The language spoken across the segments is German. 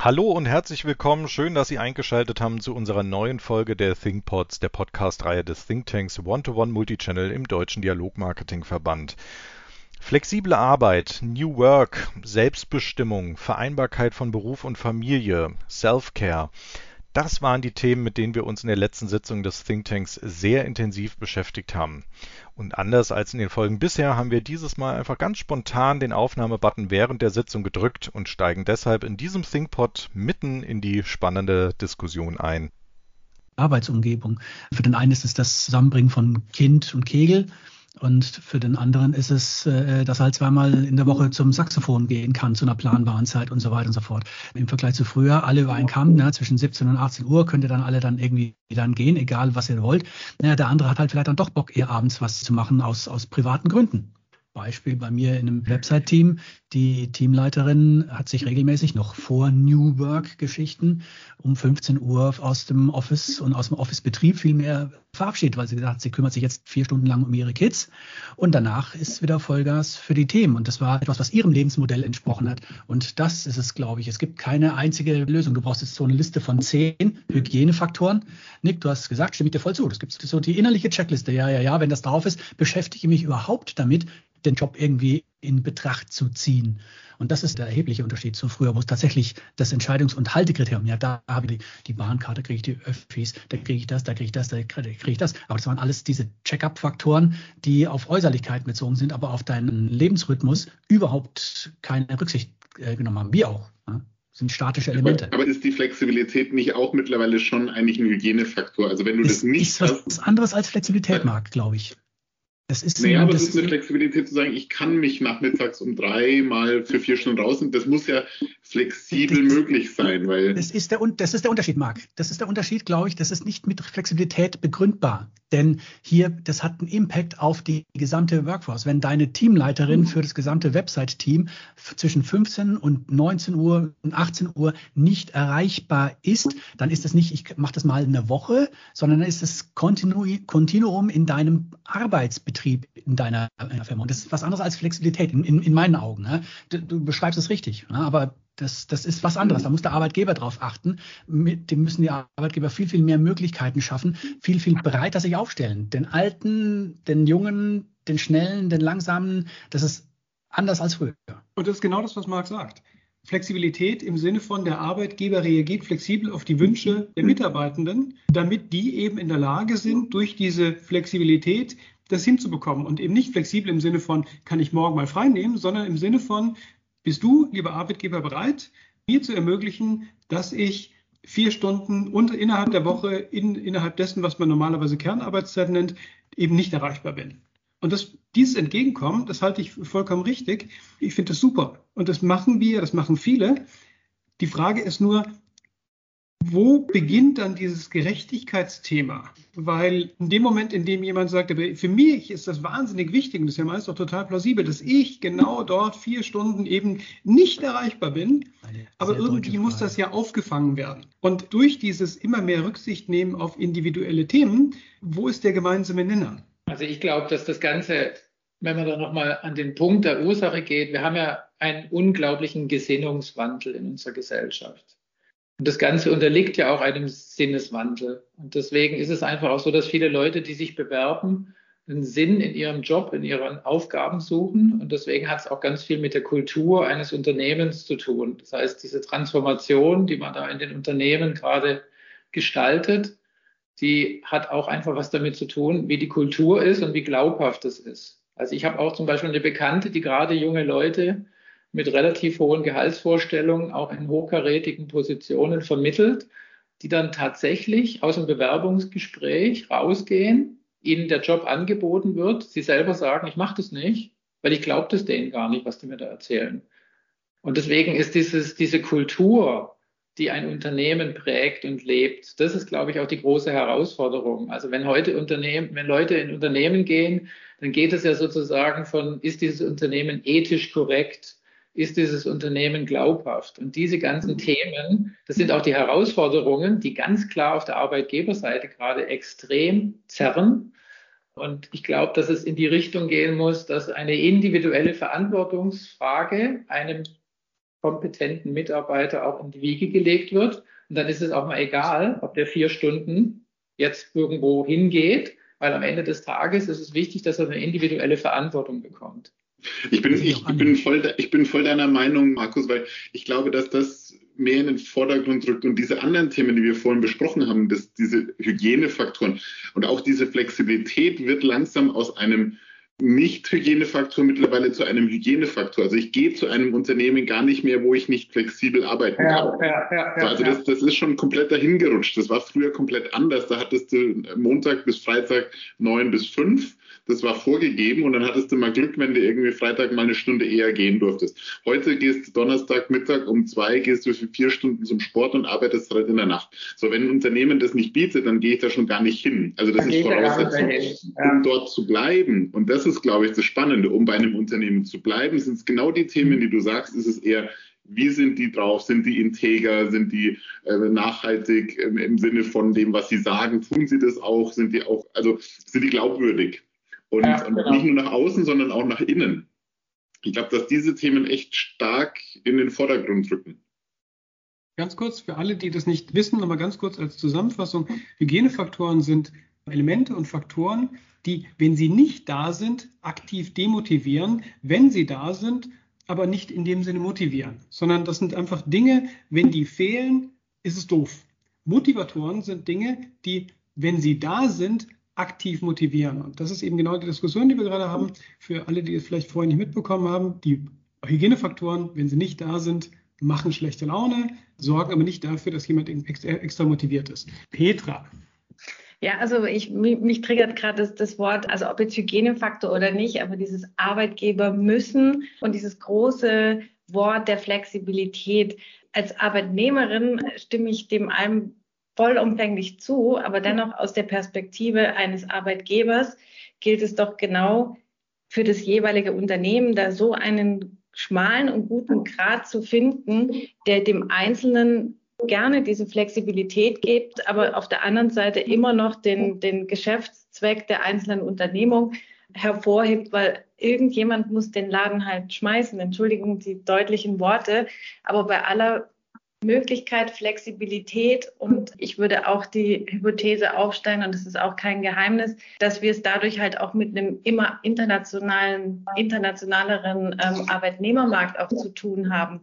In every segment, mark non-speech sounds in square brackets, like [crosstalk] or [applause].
Hallo und herzlich willkommen. Schön, dass Sie eingeschaltet haben zu unserer neuen Folge der ThinkPods, der Podcast-Reihe des Thinktanks One-to-One Multichannel im Deutschen Dialogmarketing-Verband. Flexible Arbeit, New Work, Selbstbestimmung, Vereinbarkeit von Beruf und Familie, Self-Care. Das waren die Themen, mit denen wir uns in der letzten Sitzung des Thinktanks sehr intensiv beschäftigt haben. Und anders als in den Folgen bisher haben wir dieses Mal einfach ganz spontan den Aufnahmebutton während der Sitzung gedrückt und steigen deshalb in diesem ThinkPod mitten in die spannende Diskussion ein. Arbeitsumgebung. Für den einen ist es das Zusammenbringen von Kind und Kegel. Und für den anderen ist es, äh, dass er halt zweimal in der Woche zum Saxophon gehen kann, zu einer planbaren Zeit und so weiter und so fort. Im Vergleich zu früher, alle über einen Kamm, ne, zwischen 17 und 18 Uhr könnt ihr dann alle dann irgendwie dann gehen, egal was ihr wollt. Naja, der andere hat halt vielleicht dann doch Bock, eher abends was zu machen aus, aus privaten Gründen. Beispiel bei mir in einem Website-Team. Die Teamleiterin hat sich regelmäßig noch vor New Work-Geschichten um 15 Uhr aus dem Office und aus dem Office-Betrieb vielmehr verabschiedet, weil sie gesagt hat, sie kümmert sich jetzt vier Stunden lang um ihre Kids und danach ist wieder Vollgas für die Themen. Und das war etwas, was ihrem Lebensmodell entsprochen hat. Und das ist es, glaube ich. Es gibt keine einzige Lösung. Du brauchst jetzt so eine Liste von zehn Hygienefaktoren. Nick, du hast gesagt, stimme ich dir voll zu. Das gibt so die innerliche Checkliste. Ja, ja, ja, wenn das drauf ist, beschäftige ich mich überhaupt damit, den Job irgendwie in Betracht zu ziehen. Und das ist der erhebliche Unterschied zu früher, wo es tatsächlich das Entscheidungs- und Haltekriterium, ja, da habe ich die, die Bahnkarte, kriege ich die Öffis, da kriege ich das, da kriege ich das, da kriege ich das. Aber das waren alles diese Check-up-Faktoren, die auf Äußerlichkeiten bezogen sind, aber auf deinen Lebensrhythmus überhaupt keine Rücksicht äh, genommen haben. Wir auch. Ja sind statische Elemente. Aber, aber, ist die Flexibilität nicht auch mittlerweile schon eigentlich ein Hygienefaktor? Also wenn du ist, das nicht ist was hast, anderes als Flexibilität, Marc, glaube ich. Das ist naja, aber es ist eine Flexibilität zu sagen, ich kann mich nachmittags um drei mal für vier Stunden raus und das muss ja flexibel das, möglich sein, weil. Das ist, der, das ist der Unterschied, Marc. Das ist der Unterschied, glaube ich. Das ist nicht mit Flexibilität begründbar. Denn hier, das hat einen Impact auf die gesamte Workforce. Wenn deine Teamleiterin für das gesamte Website-Team zwischen 15 und 19 Uhr und 18 Uhr nicht erreichbar ist, dann ist das nicht, ich mache das mal eine Woche, sondern dann ist es Kontinuum in deinem Arbeitsbetrieb. Betrieb in deiner, in Firma. Und das ist was anderes als Flexibilität in, in, in meinen Augen. Ne? Du, du, beschreibst es richtig, ne? aber das, das ist was anderes. Da muss der Arbeitgeber drauf achten. Mit dem müssen die Arbeitgeber viel, viel mehr Möglichkeiten schaffen, viel, viel breiter sich aufstellen. Den Alten, den Jungen, den Schnellen, den Langsamen, das ist anders als früher. Und das ist genau das, was Marc sagt. Flexibilität im Sinne von der Arbeitgeber reagiert flexibel auf die Wünsche der Mitarbeitenden, damit die eben in der Lage sind, durch diese Flexibilität das hinzubekommen und eben nicht flexibel im Sinne von, kann ich morgen mal frei nehmen, sondern im Sinne von, bist du, lieber Arbeitgeber, bereit, mir zu ermöglichen, dass ich vier Stunden und innerhalb der Woche, in, innerhalb dessen, was man normalerweise Kernarbeitszeit nennt, eben nicht erreichbar bin. Und das, dieses Entgegenkommen, das halte ich vollkommen richtig. Ich finde das super. Und das machen wir, das machen viele. Die Frage ist nur, wo beginnt dann dieses Gerechtigkeitsthema? Weil in dem Moment, in dem jemand sagt, für mich ist das wahnsinnig wichtig, und das ist ja meist auch total plausibel, dass ich genau dort vier Stunden eben nicht erreichbar bin, aber irgendwie muss das ja aufgefangen werden. Und durch dieses immer mehr Rücksicht nehmen auf individuelle Themen, wo ist der gemeinsame Nenner? Also ich glaube, dass das Ganze, wenn man da nochmal an den Punkt der Ursache geht, wir haben ja einen unglaublichen Gesinnungswandel in unserer Gesellschaft. Und das Ganze unterliegt ja auch einem Sinneswandel. Und deswegen ist es einfach auch so, dass viele Leute, die sich bewerben, einen Sinn in ihrem Job, in ihren Aufgaben suchen. Und deswegen hat es auch ganz viel mit der Kultur eines Unternehmens zu tun. Das heißt, diese Transformation, die man da in den Unternehmen gerade gestaltet, die hat auch einfach was damit zu tun, wie die Kultur ist und wie glaubhaft es ist. Also ich habe auch zum Beispiel eine Bekannte, die gerade junge Leute mit relativ hohen Gehaltsvorstellungen auch in hochkarätigen Positionen vermittelt, die dann tatsächlich aus dem Bewerbungsgespräch rausgehen, ihnen der Job angeboten wird, sie selber sagen, ich mache das nicht, weil ich glaube das denen gar nicht, was die mir da erzählen. Und deswegen ist dieses, diese Kultur, die ein Unternehmen prägt und lebt, das ist, glaube ich, auch die große Herausforderung. Also wenn heute Unternehmen, wenn Leute in Unternehmen gehen, dann geht es ja sozusagen von, ist dieses Unternehmen ethisch korrekt? Ist dieses Unternehmen glaubhaft? Und diese ganzen Themen, das sind auch die Herausforderungen, die ganz klar auf der Arbeitgeberseite gerade extrem zerren. Und ich glaube, dass es in die Richtung gehen muss, dass eine individuelle Verantwortungsfrage einem kompetenten Mitarbeiter auch in die Wiege gelegt wird. Und dann ist es auch mal egal, ob der vier Stunden jetzt irgendwo hingeht, weil am Ende des Tages ist es wichtig, dass er eine individuelle Verantwortung bekommt. Ich bin, ich, ich, bin voll, ich bin voll deiner Meinung, Markus, weil ich glaube, dass das mehr in den Vordergrund rückt und diese anderen Themen, die wir vorhin besprochen haben, dass diese Hygienefaktoren und auch diese Flexibilität wird langsam aus einem nicht-Hygienefaktor mittlerweile zu einem Hygienefaktor. Also ich gehe zu einem Unternehmen gar nicht mehr, wo ich nicht flexibel arbeiten ja, kann. Ja, ja, also das, das ist schon komplett dahingerutscht. Das war früher komplett anders. Da hattest du Montag bis Freitag neun bis fünf das war vorgegeben und dann hattest du mal Glück, wenn du irgendwie Freitag mal eine Stunde eher gehen durftest. Heute gehst du Donnerstag Mittag um zwei, gehst du für vier Stunden zum Sport und arbeitest halt in der Nacht. So, wenn ein Unternehmen das nicht bietet, dann gehe ich da schon gar nicht hin. Also das dann ist Voraussetzung, ja. um dort zu bleiben. Und das ist, glaube ich, das Spannende. Um bei einem Unternehmen zu bleiben, sind es genau die Themen, die du sagst, ist es eher wie sind die drauf? Sind die integer? Sind die äh, nachhaltig äh, im Sinne von dem, was sie sagen? Tun sie das auch? Sind die auch, also sind die glaubwürdig? Und, ja, genau. und nicht nur nach außen, sondern auch nach innen. Ich glaube, dass diese Themen echt stark in den Vordergrund rücken. Ganz kurz, für alle, die das nicht wissen, aber ganz kurz als Zusammenfassung. Hygienefaktoren sind Elemente und Faktoren, die, wenn sie nicht da sind, aktiv demotivieren, wenn sie da sind, aber nicht in dem Sinne motivieren, sondern das sind einfach Dinge, wenn die fehlen, ist es doof. Motivatoren sind Dinge, die, wenn sie da sind, aktiv motivieren. Und das ist eben genau die Diskussion, die wir gerade haben. Für alle, die es vielleicht vorher nicht mitbekommen haben, die Hygienefaktoren, wenn sie nicht da sind, machen schlechte Laune, sorgen aber nicht dafür, dass jemand extra motiviert ist. Petra. Ja, also ich, mich, mich triggert gerade das, das, Wort, also ob jetzt Hygienefaktor oder nicht, aber dieses Arbeitgeber müssen und dieses große Wort der Flexibilität. Als Arbeitnehmerin stimme ich dem allem vollumfänglich zu, aber dennoch aus der Perspektive eines Arbeitgebers gilt es doch genau für das jeweilige Unternehmen, da so einen schmalen und guten Grad zu finden, der dem Einzelnen gerne diese Flexibilität gibt, aber auf der anderen Seite immer noch den, den Geschäftszweck der einzelnen Unternehmung hervorhebt, weil irgendjemand muss den Laden halt schmeißen. Entschuldigung die deutlichen Worte, aber bei aller Möglichkeit, Flexibilität und ich würde auch die Hypothese aufstellen, und das ist auch kein Geheimnis, dass wir es dadurch halt auch mit einem immer internationalen, internationaleren ähm, Arbeitnehmermarkt auch zu tun haben.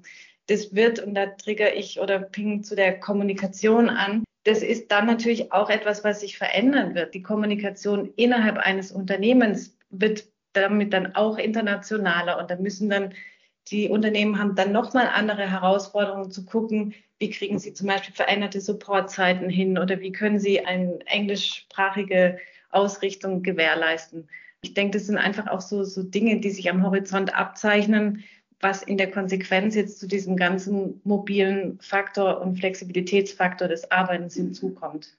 Das wird, und da trigger ich oder ping zu der Kommunikation an, das ist dann natürlich auch etwas, was sich verändern wird. Die Kommunikation innerhalb eines Unternehmens wird damit dann auch internationaler und da müssen dann die Unternehmen haben dann nochmal andere Herausforderungen zu gucken, wie kriegen sie zum Beispiel veränderte Supportzeiten hin oder wie können sie eine englischsprachige Ausrichtung gewährleisten. Ich denke, das sind einfach auch so, so Dinge, die sich am Horizont abzeichnen, was in der Konsequenz jetzt zu diesem ganzen mobilen Faktor und Flexibilitätsfaktor des Arbeitens hinzukommt.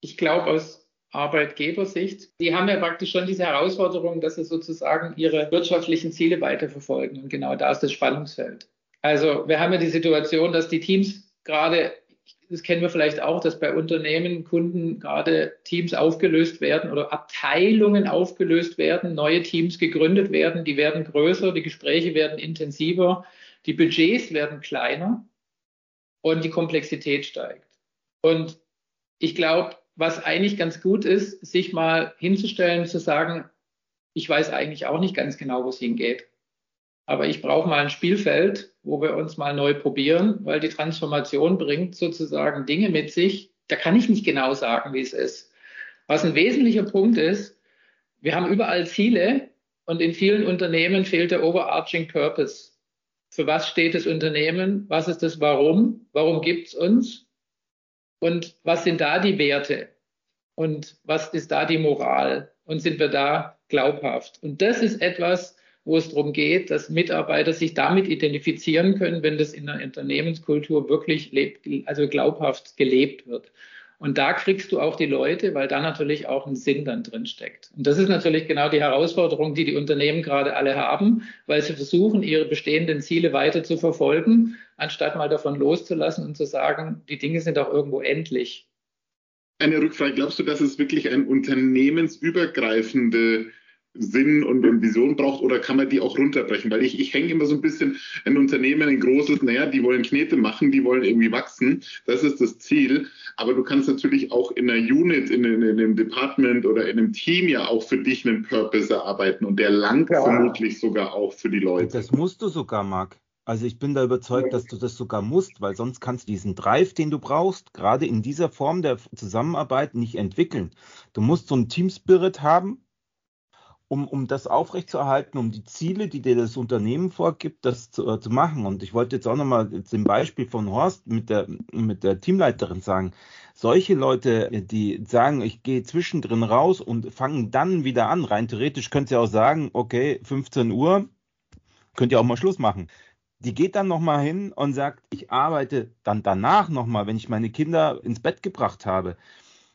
Ich glaube, aus Arbeitgebersicht. Die haben ja praktisch schon diese Herausforderung, dass sie sozusagen ihre wirtschaftlichen Ziele weiterverfolgen. Und genau da ist das Spannungsfeld. Also wir haben ja die Situation, dass die Teams gerade, das kennen wir vielleicht auch, dass bei Unternehmen, Kunden gerade Teams aufgelöst werden oder Abteilungen aufgelöst werden, neue Teams gegründet werden, die werden größer, die Gespräche werden intensiver, die Budgets werden kleiner und die Komplexität steigt. Und ich glaube, was eigentlich ganz gut ist, sich mal hinzustellen, zu sagen, ich weiß eigentlich auch nicht ganz genau, wo es hingeht. Aber ich brauche mal ein Spielfeld, wo wir uns mal neu probieren, weil die Transformation bringt sozusagen Dinge mit sich. Da kann ich nicht genau sagen, wie es ist. Was ein wesentlicher Punkt ist, wir haben überall Ziele und in vielen Unternehmen fehlt der overarching Purpose. Für was steht das Unternehmen? Was ist das Warum? Warum gibt es uns? Und was sind da die Werte? Und was ist da die Moral? Und sind wir da glaubhaft? Und das ist etwas, wo es darum geht, dass Mitarbeiter sich damit identifizieren können, wenn das in der Unternehmenskultur wirklich lebt, also glaubhaft gelebt wird. Und da kriegst du auch die Leute, weil da natürlich auch ein Sinn dann drin steckt. Und das ist natürlich genau die Herausforderung, die die Unternehmen gerade alle haben, weil sie versuchen, ihre bestehenden Ziele weiter zu verfolgen, anstatt mal davon loszulassen und zu sagen, die Dinge sind auch irgendwo endlich. Eine Rückfrage. Glaubst du, dass es wirklich eine unternehmensübergreifende Sinn und, und, Vision braucht oder kann man die auch runterbrechen? Weil ich, ich hänge immer so ein bisschen in Unternehmen, ein großes, naja, die wollen Knete machen, die wollen irgendwie wachsen. Das ist das Ziel. Aber du kannst natürlich auch in einer Unit, in, in, in einem Department oder in einem Team ja auch für dich einen Purpose erarbeiten und der langt ja. vermutlich sogar auch für die Leute. Das musst du sogar, Marc. Also ich bin da überzeugt, dass du das sogar musst, weil sonst kannst du diesen Drive, den du brauchst, gerade in dieser Form der Zusammenarbeit nicht entwickeln. Du musst so einen Team-Spirit haben, um, um das aufrechtzuerhalten, um die Ziele, die dir das Unternehmen vorgibt, das zu, äh, zu machen. Und ich wollte jetzt auch nochmal zum Beispiel von Horst mit der, mit der Teamleiterin sagen, solche Leute, die sagen, ich gehe zwischendrin raus und fangen dann wieder an, rein theoretisch könnt ihr auch sagen, okay, 15 Uhr, könnt ihr auch mal Schluss machen. Die geht dann nochmal hin und sagt, ich arbeite dann danach nochmal, wenn ich meine Kinder ins Bett gebracht habe.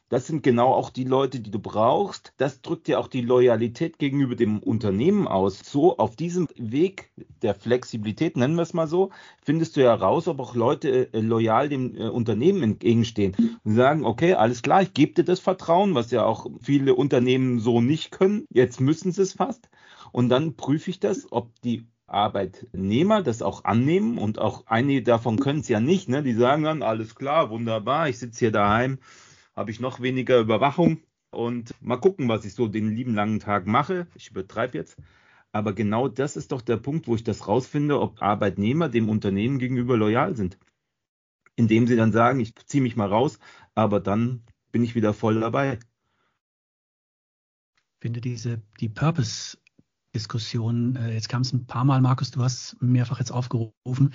Das sind genau auch die Leute, die du brauchst. Das drückt ja auch die Loyalität gegenüber dem Unternehmen aus. So auf diesem Weg der Flexibilität, nennen wir es mal so, findest du ja raus, ob auch Leute äh, loyal dem äh, Unternehmen entgegenstehen und sagen, okay, alles klar, ich gebe dir das Vertrauen, was ja auch viele Unternehmen so nicht können. Jetzt müssen sie es fast. Und dann prüfe ich das, ob die Arbeitnehmer das auch annehmen und auch einige davon können es ja nicht. Ne? Die sagen dann, alles klar, wunderbar, ich sitze hier daheim habe ich noch weniger Überwachung und mal gucken, was ich so den lieben langen Tag mache. Ich übertreibe jetzt. Aber genau das ist doch der Punkt, wo ich das rausfinde, ob Arbeitnehmer dem Unternehmen gegenüber loyal sind. Indem sie dann sagen, ich ziehe mich mal raus, aber dann bin ich wieder voll dabei. Ich finde diese, die Purpose-Diskussion, äh, jetzt kam es ein paar Mal, Markus, du hast mehrfach jetzt aufgerufen,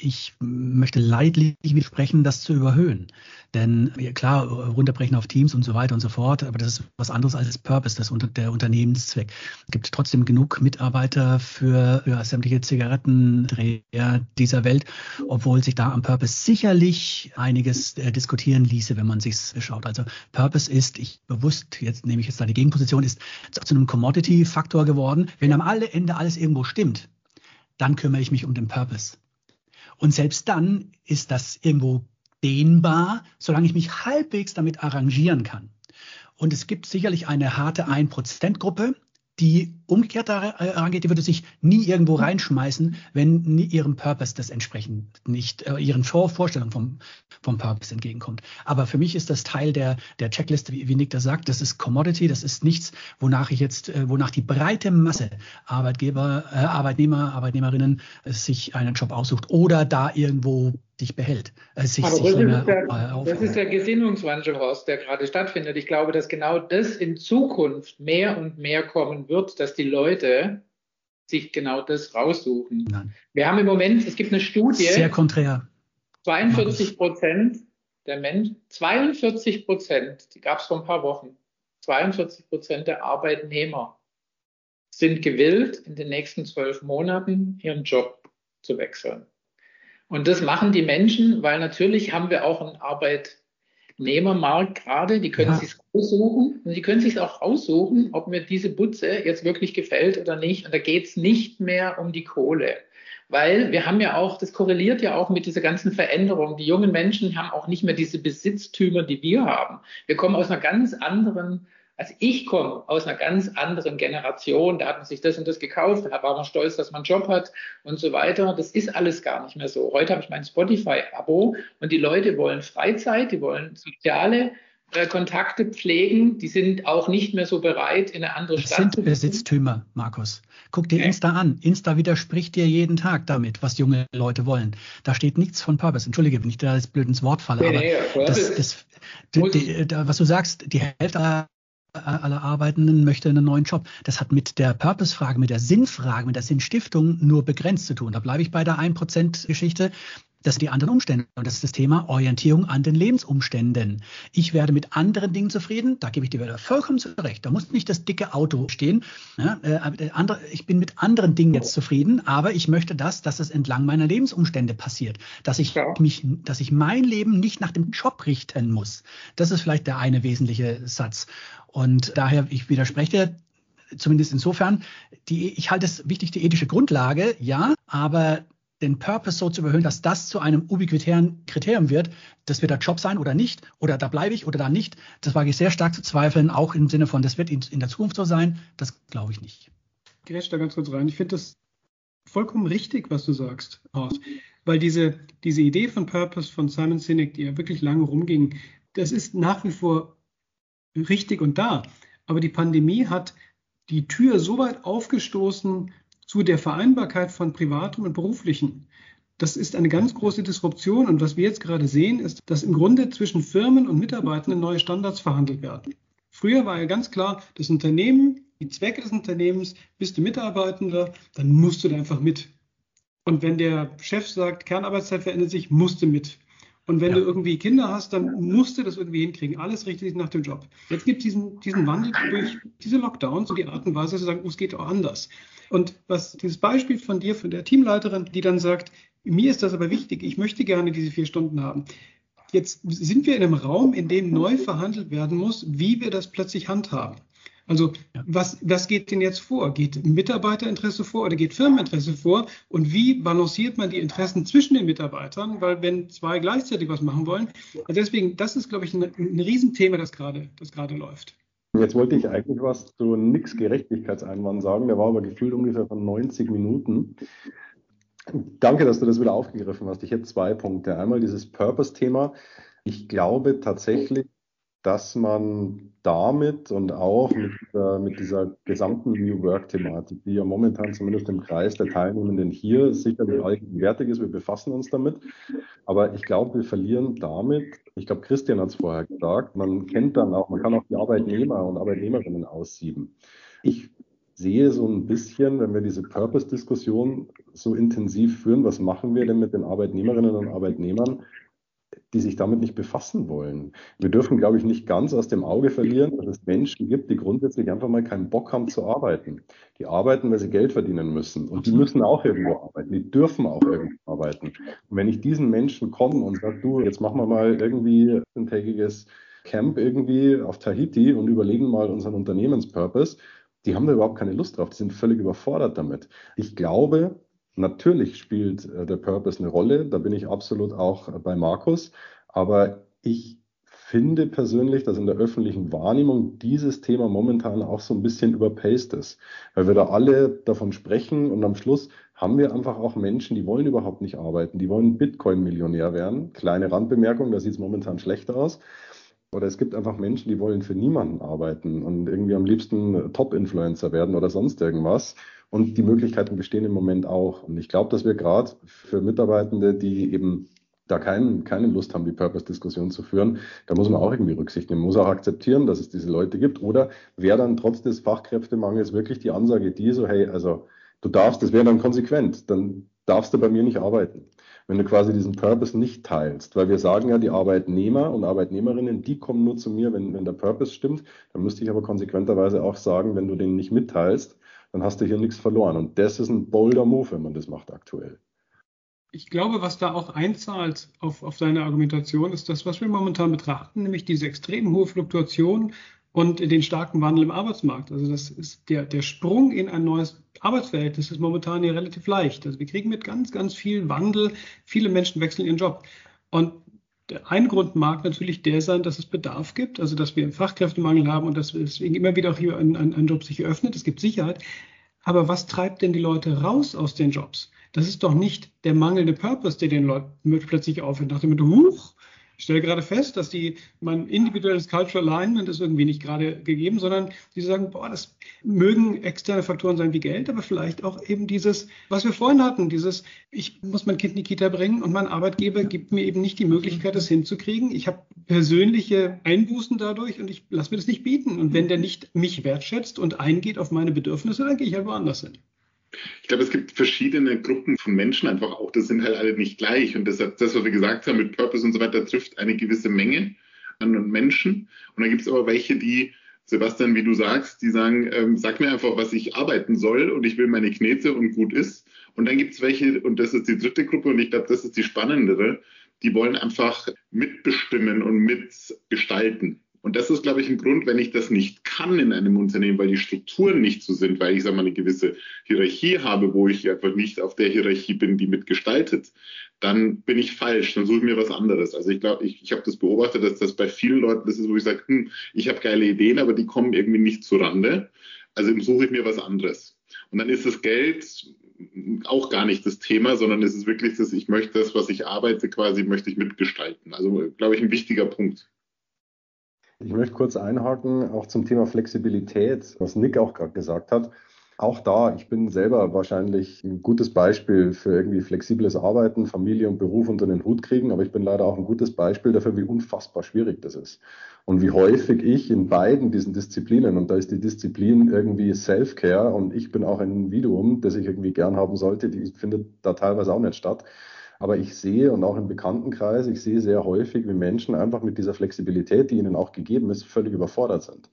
ich möchte leidlich widersprechen, das zu überhöhen. Denn klar, runterbrechen auf Teams und so weiter und so fort, aber das ist was anderes als Purpose, das unter, der Unternehmenszweck. Es gibt trotzdem genug Mitarbeiter für, für sämtliche Zigarettendreher dieser Welt, obwohl sich da am Purpose sicherlich einiges äh, diskutieren ließe, wenn man sich's schaut. Also Purpose ist, ich bewusst, jetzt nehme ich jetzt da die Gegenposition, ist zu einem Commodity-Faktor geworden. Wenn am Ende alles irgendwo stimmt, dann kümmere ich mich um den Purpose. Und selbst dann ist das irgendwo dehnbar, solange ich mich halbwegs damit arrangieren kann. Und es gibt sicherlich eine harte 1%-Gruppe, die umgekehrt daran geht, die würde sich nie irgendwo reinschmeißen, wenn ihrem Purpose das entsprechend nicht, äh, ihren Vorstellungen vom, vom Purpose entgegenkommt. Aber für mich ist das Teil der, der Checkliste, wie, wie Nick das sagt, das ist Commodity, das ist nichts, wonach ich jetzt, äh, wonach die breite Masse Arbeitgeber, äh, Arbeitnehmer, Arbeitnehmerinnen äh, sich einen Job aussucht oder da irgendwo dich behält. Äh, sich, Aber sich das, ist der, das ist der Gesinnungswandel, Horst, der gerade stattfindet. Ich glaube, dass genau das in Zukunft mehr und mehr kommen wird, dass die Leute sich genau das raussuchen. Nein. Wir haben im Moment, es gibt eine Studie. Sehr konträr. 42 Prozent der Menschen, 42 Prozent, die gab es vor ein paar Wochen, 42 Prozent der Arbeitnehmer sind gewillt, in den nächsten zwölf Monaten ihren Job zu wechseln. Und das machen die Menschen, weil natürlich haben wir auch einen Arbeitnehmermarkt gerade, die können ja. sich aussuchen und die können sich auch aussuchen, ob mir diese Butze jetzt wirklich gefällt oder nicht. Und da geht es nicht mehr um die Kohle. Weil wir haben ja auch, das korreliert ja auch mit dieser ganzen Veränderung. Die jungen Menschen haben auch nicht mehr diese Besitztümer, die wir haben. Wir kommen aus einer ganz anderen also ich komme aus einer ganz anderen Generation, da hat man sich das und das gekauft, da war man stolz, dass man einen Job hat und so weiter. Das ist alles gar nicht mehr so. Heute habe ich mein Spotify-Abo und die Leute wollen Freizeit, die wollen soziale äh, Kontakte pflegen, die sind auch nicht mehr so bereit, in eine andere das Stadt zu sind Besitztümer, Markus. Guck dir okay. Insta an. Insta widerspricht dir jeden Tag damit, was junge Leute wollen. Da steht nichts von Purpose. Entschuldige, wenn ich da das blöd ins Wort falle, nee, aber nee, das, das, die, die, was du sagst, die Hälfte aller Arbeitenden möchte einen neuen Job. Das hat mit der Purpose-Frage, mit der Sinnfrage, mit der Sinnstiftung nur begrenzt zu tun. Da bleibe ich bei der 1%-Geschichte. Das sind die anderen Umstände. Und das ist das Thema Orientierung an den Lebensumständen. Ich werde mit anderen Dingen zufrieden. Da gebe ich dir wieder vollkommen zurecht. Da muss nicht das dicke Auto stehen. Ja, äh, andere, ich bin mit anderen Dingen jetzt zufrieden, aber ich möchte das, dass es entlang meiner Lebensumstände passiert. Dass ich ja. mich, dass ich mein Leben nicht nach dem Job richten muss. Das ist vielleicht der eine wesentliche Satz. Und daher, ich widerspreche dir zumindest insofern, die, ich halte es wichtig, die ethische Grundlage, ja, aber den Purpose so zu überhöhen, dass das zu einem ubiquitären Kriterium wird, das wird der Job sein oder nicht, oder da bleibe ich oder da nicht, das wage ich sehr stark zu zweifeln, auch im Sinne von, das wird in, in der Zukunft so sein, das glaube ich nicht. Ich da ganz kurz rein. Ich finde das vollkommen richtig, was du sagst, Horst. Weil diese, diese Idee von Purpose von Simon Sinek, die ja wirklich lange rumging, das ist nach wie vor richtig und da. Aber die Pandemie hat die Tür so weit aufgestoßen zu der Vereinbarkeit von Privatem und Beruflichen. Das ist eine ganz große Disruption. Und was wir jetzt gerade sehen, ist, dass im Grunde zwischen Firmen und Mitarbeitenden neue Standards verhandelt werden. Früher war ja ganz klar, das Unternehmen, die Zwecke des Unternehmens, bist du Mitarbeitender, dann musst du da einfach mit. Und wenn der Chef sagt, Kernarbeitszeit verändert sich, musst du mit. Und wenn ja. du irgendwie Kinder hast, dann musst du das irgendwie hinkriegen. Alles richtet sich nach dem Job. Jetzt gibt es diesen, diesen Wandel durch diese Lockdowns und die Art und Weise zu sagen, oh, es geht auch anders. Und was dieses Beispiel von dir, von der Teamleiterin, die dann sagt, mir ist das aber wichtig, ich möchte gerne diese vier Stunden haben. Jetzt sind wir in einem Raum, in dem neu verhandelt werden muss, wie wir das plötzlich handhaben. Also was, was geht denn jetzt vor? Geht Mitarbeiterinteresse vor oder geht Firmeninteresse vor? Und wie balanciert man die Interessen zwischen den Mitarbeitern? Weil wenn zwei gleichzeitig was machen wollen, also deswegen, das ist, glaube ich, ein, ein Riesenthema, das gerade, das gerade läuft. Jetzt wollte ich eigentlich was zu nix Gerechtigkeitseinwand sagen, der war aber gefühlt ungefähr von 90 Minuten. Danke, dass du das wieder aufgegriffen hast. Ich hätte zwei Punkte. Einmal dieses Purpose-Thema. Ich glaube tatsächlich, dass man damit und auch mit, äh, mit dieser gesamten New Work-Thematik, die ja momentan zumindest im Kreis der Teilnehmenden hier sicherlich allgegenwärtig ist, wir befassen uns damit, aber ich glaube, wir verlieren damit, ich glaube, Christian hat es vorher gesagt, man kennt dann auch, man kann auch die Arbeitnehmer und Arbeitnehmerinnen aussieben. Ich sehe so ein bisschen, wenn wir diese Purpose-Diskussion so intensiv führen, was machen wir denn mit den Arbeitnehmerinnen und Arbeitnehmern, die sich damit nicht befassen wollen. Wir dürfen, glaube ich, nicht ganz aus dem Auge verlieren, dass es Menschen gibt, die grundsätzlich einfach mal keinen Bock haben zu arbeiten. Die arbeiten, weil sie Geld verdienen müssen. Und die müssen auch irgendwo arbeiten. Die dürfen auch irgendwo arbeiten. Und wenn ich diesen Menschen komme und sage, du, jetzt machen wir mal irgendwie ein tägiges Camp irgendwie auf Tahiti und überlegen mal unseren Unternehmenspurpose, die haben da überhaupt keine Lust drauf. Die sind völlig überfordert damit. Ich glaube, Natürlich spielt äh, der Purpose eine Rolle, da bin ich absolut auch äh, bei Markus, aber ich finde persönlich, dass in der öffentlichen Wahrnehmung dieses Thema momentan auch so ein bisschen überpaced ist, weil wir da alle davon sprechen und am Schluss haben wir einfach auch Menschen, die wollen überhaupt nicht arbeiten, die wollen Bitcoin-Millionär werden. Kleine Randbemerkung, da sieht es momentan schlechter aus. Oder es gibt einfach Menschen, die wollen für niemanden arbeiten und irgendwie am liebsten Top-Influencer werden oder sonst irgendwas. Und die Möglichkeiten bestehen im Moment auch. Und ich glaube, dass wir gerade für Mitarbeitende, die eben da kein, keine Lust haben, die Purpose-Diskussion zu führen, da muss man auch irgendwie Rücksicht nehmen, muss auch akzeptieren, dass es diese Leute gibt. Oder wer dann trotz des Fachkräftemangels wirklich die Ansage, die so, hey, also du darfst, das wäre dann konsequent, dann darfst du bei mir nicht arbeiten. Wenn du quasi diesen Purpose nicht teilst, weil wir sagen ja, die Arbeitnehmer und Arbeitnehmerinnen, die kommen nur zu mir, wenn, wenn der Purpose stimmt, dann müsste ich aber konsequenterweise auch sagen, wenn du den nicht mitteilst, dann hast du hier nichts verloren. Und das ist ein bolder Move, wenn man das macht aktuell. Ich glaube, was da auch einzahlt auf, auf deine Argumentation, ist das, was wir momentan betrachten, nämlich diese extrem hohe Fluktuation und den starken Wandel im Arbeitsmarkt. Also das ist der, der Sprung in ein neues Arbeitsverhältnis ist momentan hier relativ leicht. Also wir kriegen mit ganz, ganz viel Wandel. Viele Menschen wechseln ihren Job. Und ein Grund mag natürlich der sein, dass es Bedarf gibt, also dass wir einen Fachkräftemangel haben und dass deswegen immer wieder auch hier ein, ein, ein Job sich öffnet. Es gibt Sicherheit. Aber was treibt denn die Leute raus aus den Jobs? Das ist doch nicht der mangelnde Purpose, der den Leuten plötzlich aufhört, nach dem Motto, huch, ich stelle gerade fest, dass die, mein individuelles Cultural Alignment ist irgendwie nicht gerade gegeben, sondern die sagen, boah, das mögen externe Faktoren sein wie Geld, aber vielleicht auch eben dieses, was wir vorhin hatten, dieses, ich muss mein Kind in die Kita bringen und mein Arbeitgeber gibt mir eben nicht die Möglichkeit, das hinzukriegen. Ich habe persönliche Einbußen dadurch und ich lasse mir das nicht bieten. Und wenn der nicht mich wertschätzt und eingeht auf meine Bedürfnisse, dann gehe ich halt woanders hin. Ich glaube, es gibt verschiedene Gruppen von Menschen einfach auch. Das sind halt alle nicht gleich. Und deshalb, das, was wir gesagt haben mit Purpose und so weiter, trifft eine gewisse Menge an Menschen. Und dann gibt es aber welche, die, Sebastian, wie du sagst, die sagen, ähm, sag mir einfach, was ich arbeiten soll und ich will meine Knete und gut ist. Und dann gibt es welche, und das ist die dritte Gruppe, und ich glaube, das ist die spannendere, die wollen einfach mitbestimmen und mitgestalten. Und das ist, glaube ich, ein Grund, wenn ich das nicht kann in einem Unternehmen, weil die Strukturen nicht so sind, weil ich, sage mal, eine gewisse Hierarchie habe, wo ich einfach nicht auf der Hierarchie bin, die mitgestaltet, dann bin ich falsch, dann suche ich mir was anderes. Also ich glaube, ich, ich habe das beobachtet, dass das bei vielen Leuten das ist, wo ich sage, hm, ich habe geile Ideen, aber die kommen irgendwie nicht zu Rande. Also suche ich mir was anderes. Und dann ist das Geld auch gar nicht das Thema, sondern es ist wirklich das, ich möchte das, was ich arbeite, quasi möchte ich mitgestalten. Also, glaube ich, ein wichtiger Punkt. Ich möchte kurz einhaken, auch zum Thema Flexibilität, was Nick auch gerade gesagt hat. Auch da, ich bin selber wahrscheinlich ein gutes Beispiel für irgendwie flexibles Arbeiten, Familie und Beruf unter den Hut kriegen, aber ich bin leider auch ein gutes Beispiel dafür, wie unfassbar schwierig das ist. Und wie häufig ich in beiden diesen Disziplinen, und da ist die Disziplin irgendwie Self-Care und ich bin auch ein Individuum, das ich irgendwie gern haben sollte, die findet da teilweise auch nicht statt. Aber ich sehe und auch im Bekanntenkreis, ich sehe sehr häufig, wie Menschen einfach mit dieser Flexibilität, die ihnen auch gegeben ist, völlig überfordert sind.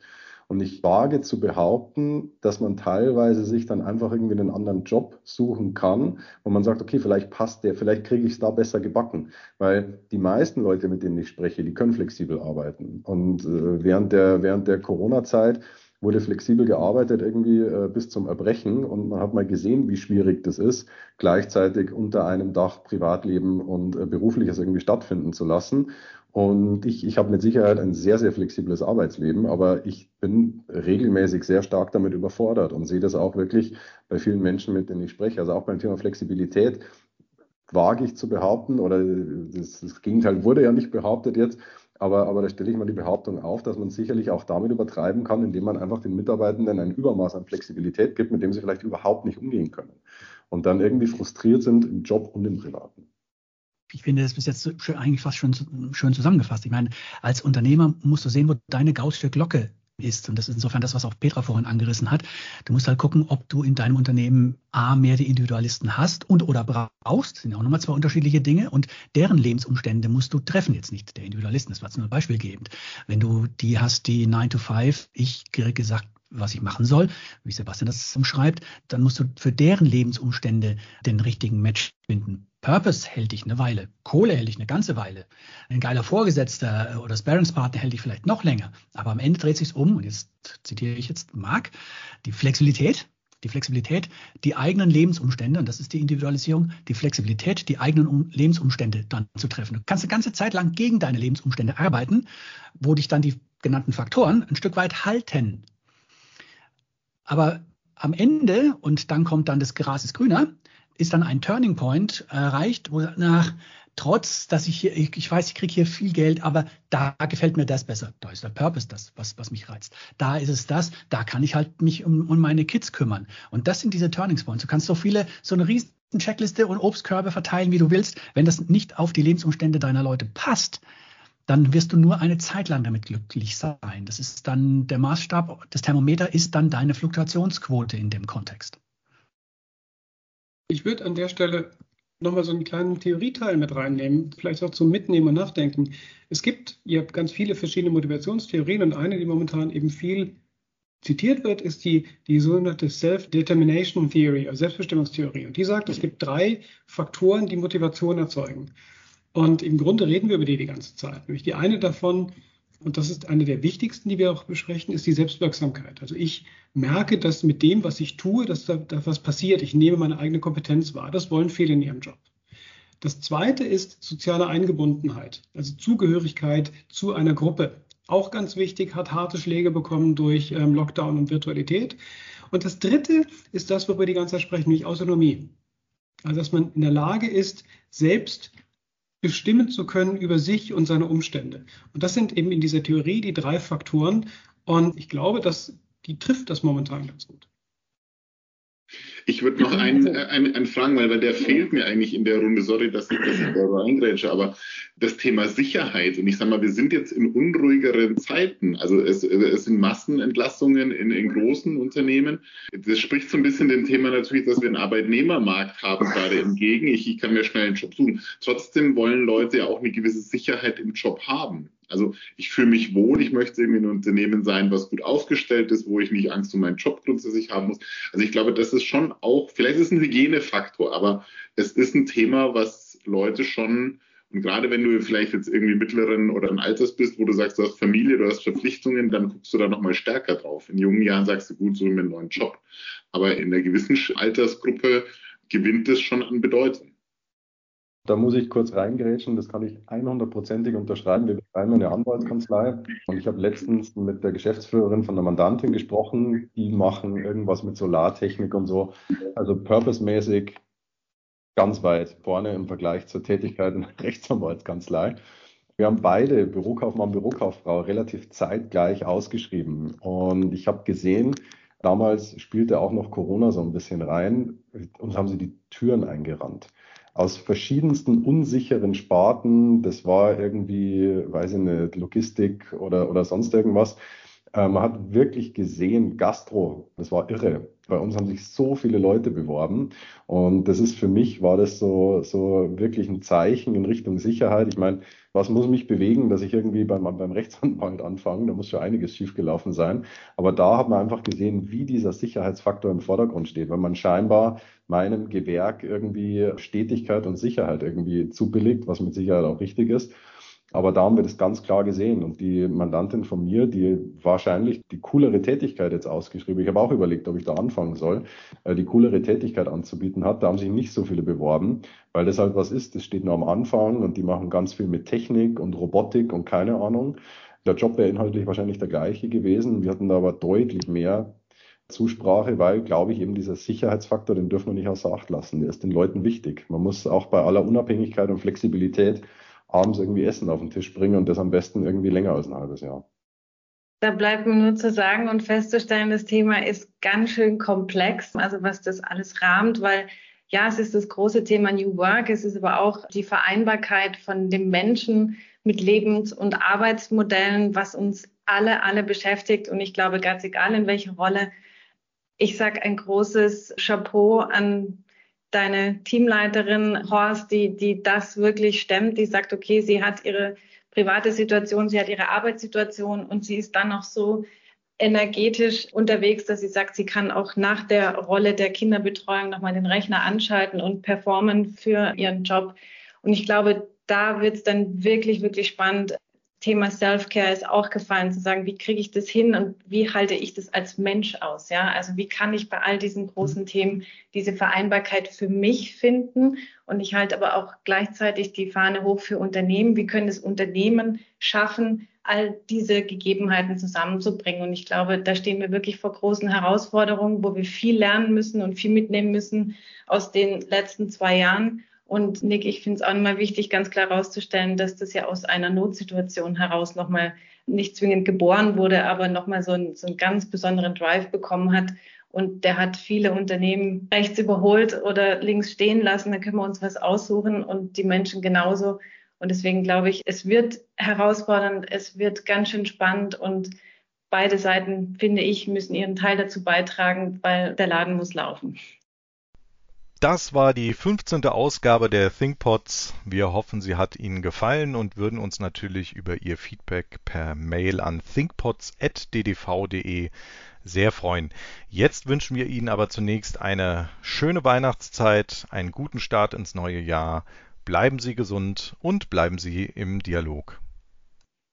Und ich wage zu behaupten, dass man teilweise sich dann einfach irgendwie einen anderen Job suchen kann, wo man sagt, okay, vielleicht passt der, vielleicht kriege ich es da besser gebacken. Weil die meisten Leute, mit denen ich spreche, die können flexibel arbeiten. Und äh, während der, während der Corona-Zeit wurde flexibel gearbeitet irgendwie äh, bis zum Erbrechen und man hat mal gesehen, wie schwierig das ist, gleichzeitig unter einem Dach Privatleben und äh, berufliches irgendwie stattfinden zu lassen. Und ich, ich habe mit Sicherheit ein sehr, sehr flexibles Arbeitsleben, aber ich bin regelmäßig sehr stark damit überfordert und sehe das auch wirklich bei vielen Menschen, mit denen ich spreche. Also auch beim Thema Flexibilität wage ich zu behaupten, oder das, das Gegenteil wurde ja nicht behauptet jetzt, aber, aber da stelle ich mal die Behauptung auf, dass man sicherlich auch damit übertreiben kann, indem man einfach den Mitarbeitenden ein Übermaß an Flexibilität gibt, mit dem sie vielleicht überhaupt nicht umgehen können. Und dann irgendwie frustriert sind im Job und im Privaten. Ich finde das bis jetzt eigentlich fast schon schön zusammengefasst. Ich meine, als Unternehmer musst du sehen, wo deine Gaußstück Glocke ist. Und das ist insofern das, was auch Petra vorhin angerissen hat. Du musst halt gucken, ob du in deinem Unternehmen A, mehr die Individualisten hast und oder brauchst. Das sind auch nochmal zwei unterschiedliche Dinge. Und deren Lebensumstände musst du treffen. Jetzt nicht der Individualisten, das war ein Beispiel gebend. Wenn du die hast, die 9 to 5, ich gesagt was ich machen soll, wie Sebastian das umschreibt, dann musst du für deren Lebensumstände den richtigen Match finden. Purpose hält dich eine Weile, Kohle hält dich eine ganze Weile, ein geiler Vorgesetzter oder Sparringspartner hält dich vielleicht noch länger. Aber am Ende dreht sich um, und jetzt zitiere ich jetzt Marc, die Flexibilität, die Flexibilität, die eigenen Lebensumstände, und das ist die Individualisierung, die Flexibilität, die eigenen Lebensumstände dann zu treffen. Du kannst eine ganze Zeit lang gegen deine Lebensumstände arbeiten, wo dich dann die genannten Faktoren ein Stück weit halten. Aber am Ende, und dann kommt dann das Gras ist grüner, ist dann ein Turning Point erreicht, wo nach trotz, dass ich hier, ich, ich weiß, ich kriege hier viel Geld, aber da gefällt mir das besser. Da ist der Purpose das, was, was mich reizt. Da ist es das, da kann ich halt mich um, um meine Kids kümmern. Und das sind diese Turning Points. Du kannst so viele, so eine riesen Checkliste und Obstkörbe verteilen, wie du willst. Wenn das nicht auf die Lebensumstände deiner Leute passt, dann wirst du nur eine Zeit lang damit glücklich sein. Das ist dann der Maßstab, das Thermometer ist dann deine Fluktuationsquote in dem Kontext. Ich würde an der Stelle nochmal so einen kleinen Theorieteil mit reinnehmen, vielleicht auch zum Mitnehmen und Nachdenken. Es gibt ja ganz viele verschiedene Motivationstheorien und eine, die momentan eben viel zitiert wird, ist die, die sogenannte Self-Determination Theory, also Selbstbestimmungstheorie. Und die sagt, es gibt drei Faktoren, die Motivation erzeugen. Und im Grunde reden wir über die die ganze Zeit. Nämlich die eine davon, und das ist eine der wichtigsten, die wir auch besprechen, ist die Selbstwirksamkeit. Also ich merke, dass mit dem, was ich tue, dass da, da was passiert. Ich nehme meine eigene Kompetenz wahr. Das wollen viele in ihrem Job. Das zweite ist soziale Eingebundenheit, also Zugehörigkeit zu einer Gruppe. Auch ganz wichtig, hat harte Schläge bekommen durch ähm, Lockdown und Virtualität. Und das dritte ist das, worüber wir die ganze Zeit sprechen, nämlich Autonomie. Also dass man in der Lage ist, selbst bestimmen zu können über sich und seine Umstände. Und das sind eben in dieser Theorie die drei Faktoren. Und ich glaube, dass die trifft das momentan ganz gut. Ich würde noch einen, äh, einen, einen fragen, weil, weil der fehlt mir eigentlich in der Runde. Sorry, dass ich, ich da reingrätsche, aber das Thema Sicherheit. Und ich sage mal, wir sind jetzt in unruhigeren Zeiten. Also es, es sind Massenentlassungen in, in großen Unternehmen. Das spricht so ein bisschen dem Thema natürlich, dass wir einen Arbeitnehmermarkt haben, gerade entgegen. Ich, ich kann mir schnell einen Job suchen. Trotzdem wollen Leute ja auch eine gewisse Sicherheit im Job haben. Also ich fühle mich wohl, ich möchte irgendwie ein Unternehmen sein, was gut aufgestellt ist, wo ich nicht Angst um meinen Job grundsätzlich haben muss. Also ich glaube, das ist schon auch, vielleicht ist es ein Hygienefaktor, aber es ist ein Thema, was Leute schon Und gerade wenn du vielleicht jetzt irgendwie mittleren oder ein Alters bist, wo du sagst, du hast Familie, du hast Verpflichtungen, dann guckst du da nochmal stärker drauf. In jungen Jahren sagst du, gut, so mir einen neuen Job. Aber in einer gewissen Altersgruppe gewinnt es schon an Bedeutung. Da muss ich kurz reingerätschen, das kann ich 100%ig unterschreiben. Wir betreiben eine Anwaltskanzlei und ich habe letztens mit der Geschäftsführerin von der Mandantin gesprochen. Die machen irgendwas mit Solartechnik und so. Also purpose-mäßig ganz weit vorne im Vergleich zur Tätigkeit in der [laughs] Rechtsanwaltskanzlei. Wir haben beide Bürokaufmann, Bürokauffrau relativ zeitgleich ausgeschrieben. Und ich habe gesehen, damals spielte auch noch Corona so ein bisschen rein. und haben sie die Türen eingerannt. Aus verschiedensten unsicheren Sparten. Das war irgendwie, weiß ich nicht, Logistik oder, oder sonst irgendwas. Äh, man hat wirklich gesehen, Gastro, das war irre. Bei uns haben sich so viele Leute beworben und das ist für mich, war das so, so wirklich ein Zeichen in Richtung Sicherheit. Ich meine, was muss mich bewegen, dass ich irgendwie beim, beim Rechtsanwalt anfange? Da muss schon einiges schiefgelaufen sein. Aber da hat man einfach gesehen, wie dieser Sicherheitsfaktor im Vordergrund steht, weil man scheinbar meinem Gewerk irgendwie Stetigkeit und Sicherheit irgendwie zubilligt, was mit Sicherheit auch richtig ist. Aber da haben wir das ganz klar gesehen. Und die Mandantin von mir, die wahrscheinlich die coolere Tätigkeit jetzt ausgeschrieben, ich habe auch überlegt, ob ich da anfangen soll, äh, die coolere Tätigkeit anzubieten hat. Da haben sich nicht so viele beworben, weil das halt was ist, das steht nur am Anfang und die machen ganz viel mit Technik und Robotik und keine Ahnung. Der Job wäre inhaltlich wahrscheinlich der gleiche gewesen. Wir hatten da aber deutlich mehr Zusprache, weil, glaube ich, eben dieser Sicherheitsfaktor, den dürfen wir nicht außer Acht lassen. Der ist den Leuten wichtig. Man muss auch bei aller Unabhängigkeit und Flexibilität abends irgendwie Essen auf den Tisch bringen und das am besten irgendwie länger als ein halbes Jahr. Da bleibt mir nur zu sagen und festzustellen, das Thema ist ganz schön komplex, also was das alles rahmt, weil ja, es ist das große Thema New Work, es ist aber auch die Vereinbarkeit von dem Menschen mit Lebens- und Arbeitsmodellen, was uns alle, alle beschäftigt. Und ich glaube, ganz egal in welcher Rolle, ich sage ein großes Chapeau an deine Teamleiterin Horst, die, die das wirklich stemmt, die sagt, okay, sie hat ihre private Situation, sie hat ihre Arbeitssituation und sie ist dann noch so energetisch unterwegs, dass sie sagt, sie kann auch nach der Rolle der Kinderbetreuung nochmal den Rechner anschalten und performen für ihren Job. Und ich glaube, da wird es dann wirklich, wirklich spannend, Thema Self-Care ist auch gefallen, zu sagen, wie kriege ich das hin und wie halte ich das als Mensch aus? Ja, also wie kann ich bei all diesen großen Themen diese Vereinbarkeit für mich finden? Und ich halte aber auch gleichzeitig die Fahne hoch für Unternehmen. Wie können das Unternehmen schaffen, all diese Gegebenheiten zusammenzubringen? Und ich glaube, da stehen wir wirklich vor großen Herausforderungen, wo wir viel lernen müssen und viel mitnehmen müssen aus den letzten zwei Jahren. Und Nick, ich finde es auch nochmal wichtig, ganz klar herauszustellen, dass das ja aus einer Notsituation heraus nochmal nicht zwingend geboren wurde, aber nochmal so, so einen ganz besonderen Drive bekommen hat. Und der hat viele Unternehmen rechts überholt oder links stehen lassen. Da können wir uns was aussuchen und die Menschen genauso. Und deswegen glaube ich, es wird herausfordernd, es wird ganz schön spannend und beide Seiten, finde ich, müssen ihren Teil dazu beitragen, weil der Laden muss laufen. Das war die 15. Ausgabe der ThinkPods. Wir hoffen, sie hat Ihnen gefallen und würden uns natürlich über Ihr Feedback per Mail an thinkpods.ddv.de sehr freuen. Jetzt wünschen wir Ihnen aber zunächst eine schöne Weihnachtszeit, einen guten Start ins neue Jahr. Bleiben Sie gesund und bleiben Sie im Dialog.